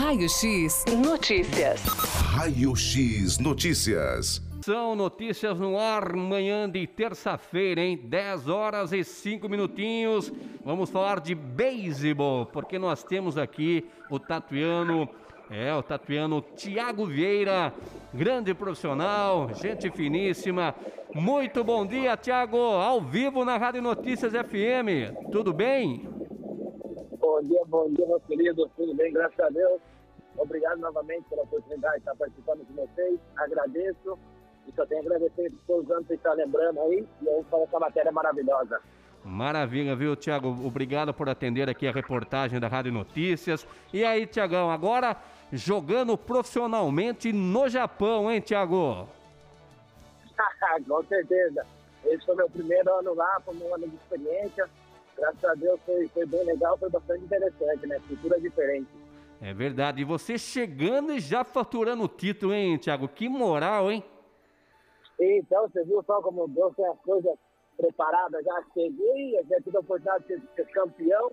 Raio X Notícias. Raio X Notícias. São notícias no ar, manhã de terça-feira, hein? 10 horas e 5 minutinhos. Vamos falar de beisebol, porque nós temos aqui o tatuiano, é, o tatuiano Tiago Vieira, grande profissional, gente finíssima. Muito bom dia, Tiago, ao vivo na Rádio Notícias FM. Tudo bem? Bom dia, bom dia, meu querido. Tudo bem, graças a Deus. Obrigado novamente pela oportunidade de estar participando com vocês. Agradeço. E só tenho a agradecer por todos os anos que está lembrando aí. E eu falo essa matéria maravilhosa. Maravilha, viu, Tiago? Obrigado por atender aqui a reportagem da Rádio Notícias. E aí, Tiagão, agora jogando profissionalmente no Japão, hein, Tiago? com certeza. Esse foi meu primeiro ano lá, foi um ano de experiência. Graças a Deus foi, foi bem legal, foi bastante interessante, né? Cultura diferente. É verdade. E você chegando e já faturando o título, hein, Tiago? Que moral, hein? Então, você viu só como Deus tem as coisas preparadas. Já cheguei, já tive a oportunidade de ser, ser campeão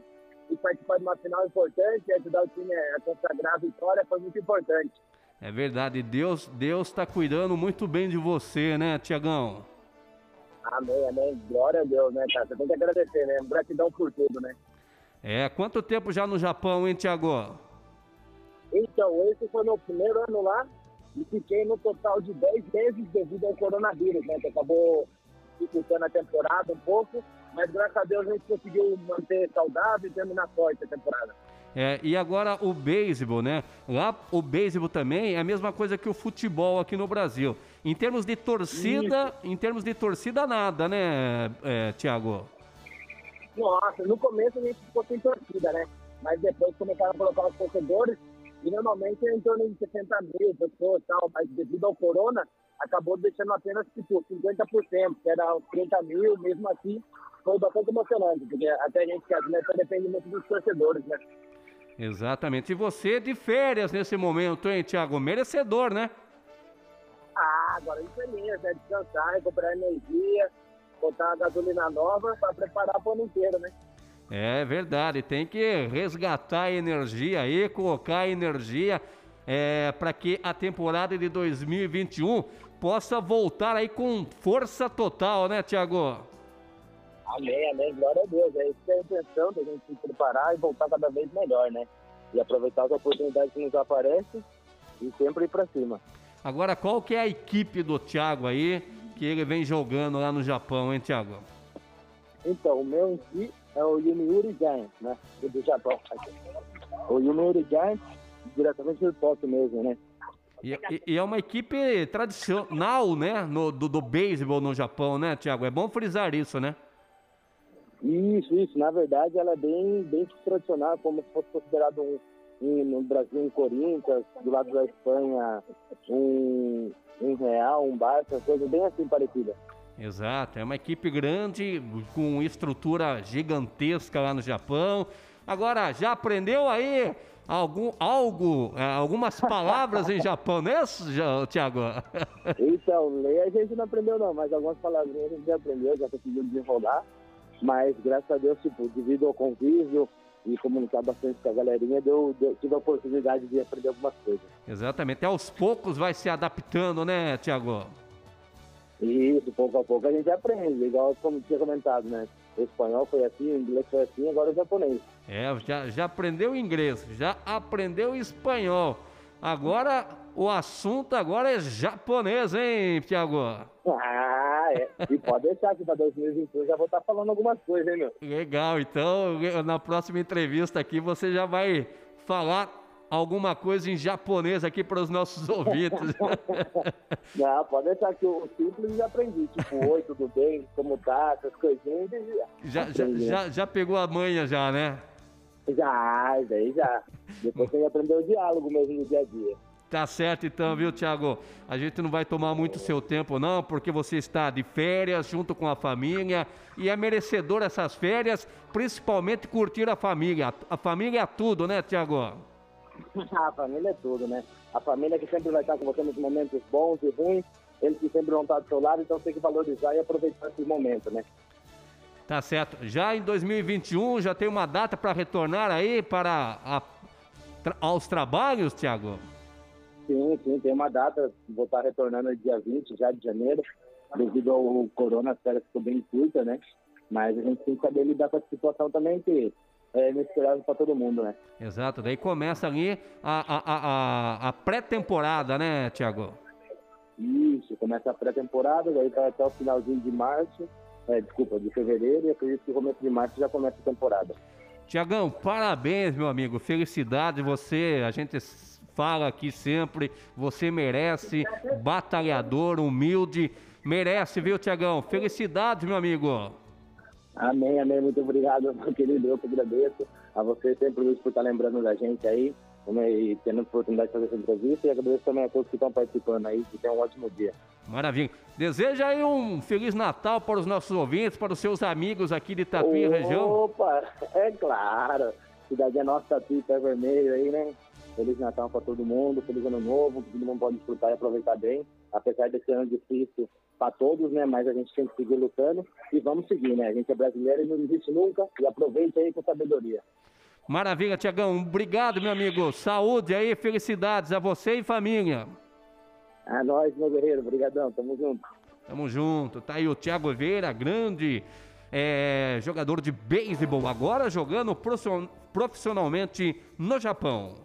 e participar de uma final importante, ajudar o time a consagrar a vitória, foi muito importante. É verdade. Deus Deus está cuidando muito bem de você, né, Tiagão? Amém, amém. Glória a Deus, né, cara? Você tem que agradecer, né? Gratidão por tudo, né? É, quanto tempo já no Japão, hein, Tiago? Então, esse foi meu primeiro ano lá e fiquei no total de 10 meses devido ao coronavírus, né? Que acabou dificultando a temporada um pouco, mas graças a Deus a gente conseguiu manter saudável e terminar forte a temporada. É, e agora o beisebol, né? Lá o beisebol também é a mesma coisa que o futebol aqui no Brasil. Em termos de torcida, Isso. em termos de torcida nada, né, é, Tiago? Nossa, no começo a gente ficou sem torcida, né? Mas depois começaram a colocar os torcedores e normalmente é em torno de 60 mil pessoas e tal, mas devido ao corona, acabou deixando apenas tipo 50%, que era 30 mil, mesmo assim, foi bastante emocionante, porque até a gente que atleta depende muito dos torcedores, né? Exatamente. E você de férias nesse momento, hein, Thiago? Merecedor, né? Agora isso é minha, né? Descansar, recuperar energia, botar a gasolina nova para preparar o ano inteiro, né? É verdade, tem que resgatar a energia aí, colocar a energia é, para que a temporada de 2021 possa voltar aí com força total, né, Tiago? Amém, amém, glória a Deus. É isso que é a intenção da gente se preparar e voltar cada vez melhor, né? E aproveitar as oportunidades que nos aparecem e sempre ir para cima. Agora, qual que é a equipe do Thiago aí que ele vem jogando lá no Japão, hein, Thiago? Então, o meu em si é o Yomiuri Giants, né? Do Japão. O Yomiuri Giants, diretamente do Tóquio mesmo, né? E, e, e, é uma equipe tradicional, né? No, do, do beisebol no Japão, né, Thiago? É bom frisar isso, né? Isso, isso. Na verdade, ela é bem, bem tradicional, como se fosse considerado um, um, no Brasil um Corinthians, do lado da Espanha um, um Real, um Barça, coisa bem assim parecida. Exato, é uma equipe grande, com estrutura gigantesca lá no Japão. Agora, já aprendeu aí algum, algo, é, algumas palavras em japonês, Tiago? Então, ler a gente não aprendeu não, mas algumas palavrinhas a gente já aprendeu, já conseguiu desenrolar. Mas graças a Deus, tipo, devido ao convívio e comunicar bastante com a galerinha, deu, deu, tive a oportunidade de aprender algumas coisas. Exatamente. Aos poucos vai se adaptando, né, Tiago? Isso, pouco a pouco a gente aprende, igual como tinha comentado, né? O espanhol foi assim, o inglês foi assim, agora o japonês. É, já, já aprendeu inglês, já aprendeu espanhol. Agora o assunto agora é japonês, hein, Tiago? Ah, é. E pode deixar que para 2021 já vou estar tá falando algumas coisas, hein, meu? Legal, então na próxima entrevista aqui você já vai falar alguma coisa em japonês aqui para os nossos ouvintes. Não, pode deixar que o simples já aprendi, tipo, oi, tudo bem, como tá, essas coisinhas. Já, já, já, já pegou a manha já, né? Já, daí já. Depois tem que aprender o diálogo mesmo no dia a dia. Tá certo então, viu, Thiago? A gente não vai tomar muito seu tempo, não, porque você está de férias junto com a família e é merecedor essas férias, principalmente curtir a família. A família é tudo, né, Thiago? a família é tudo, né? A família que sempre vai estar com você nos momentos bons e ruins, eles que sempre vão estar do seu lado, então tem que valorizar e aproveitar esse momento, né? Tá certo. Já em 2021 já tem uma data para retornar aí para a aos trabalhos, Tiago? Sim, sim, tem uma data, vou estar retornando dia 20 já de janeiro, devido ao corona, a férias ficou bem curta, né? Mas a gente tem que saber lidar com essa situação também, que é inesperado para todo mundo, né? Exato, daí começa ali a, a, a, a pré-temporada, né, Tiago? Isso, começa a pré-temporada, daí vai até o finalzinho de março, é, desculpa, de fevereiro, e acredito que no começo de março já começa a temporada. Tiagão, parabéns, meu amigo. Felicidade, você, a gente fala aqui sempre, você merece, batalhador, humilde, merece, viu, Tiagão? Felicidades, meu amigo. Amém, amém. Muito obrigado, meu querido. Eu que agradeço a você sempre, Luiz, por estar lembrando da gente aí e tendo a oportunidade de fazer essa entrevista. E agradeço também a todos que estão participando aí. Que tenham um ótimo dia. Maravilha. Deseja aí um Feliz Natal para os nossos ouvintes, para os seus amigos aqui de Tatuí, região. Opa, é claro. Cidade é nossa, Tatuí, pé vermelho aí, né? Feliz Natal para todo mundo, feliz ano novo, que todo mundo pode desfrutar e aproveitar bem. Apesar desse ano difícil para todos, né? Mas a gente tem que seguir lutando e vamos seguir, né? A gente é brasileiro e não desiste nunca e aproveita aí com sabedoria. Maravilha, Tiagão. Obrigado, meu amigo. Saúde aí, felicidades a você e família. A nós, meu guerreiro. Obrigadão. Tamo junto. Tamo junto. Tá aí o Thiago Oliveira, grande é, jogador de beisebol, agora jogando profissionalmente no Japão.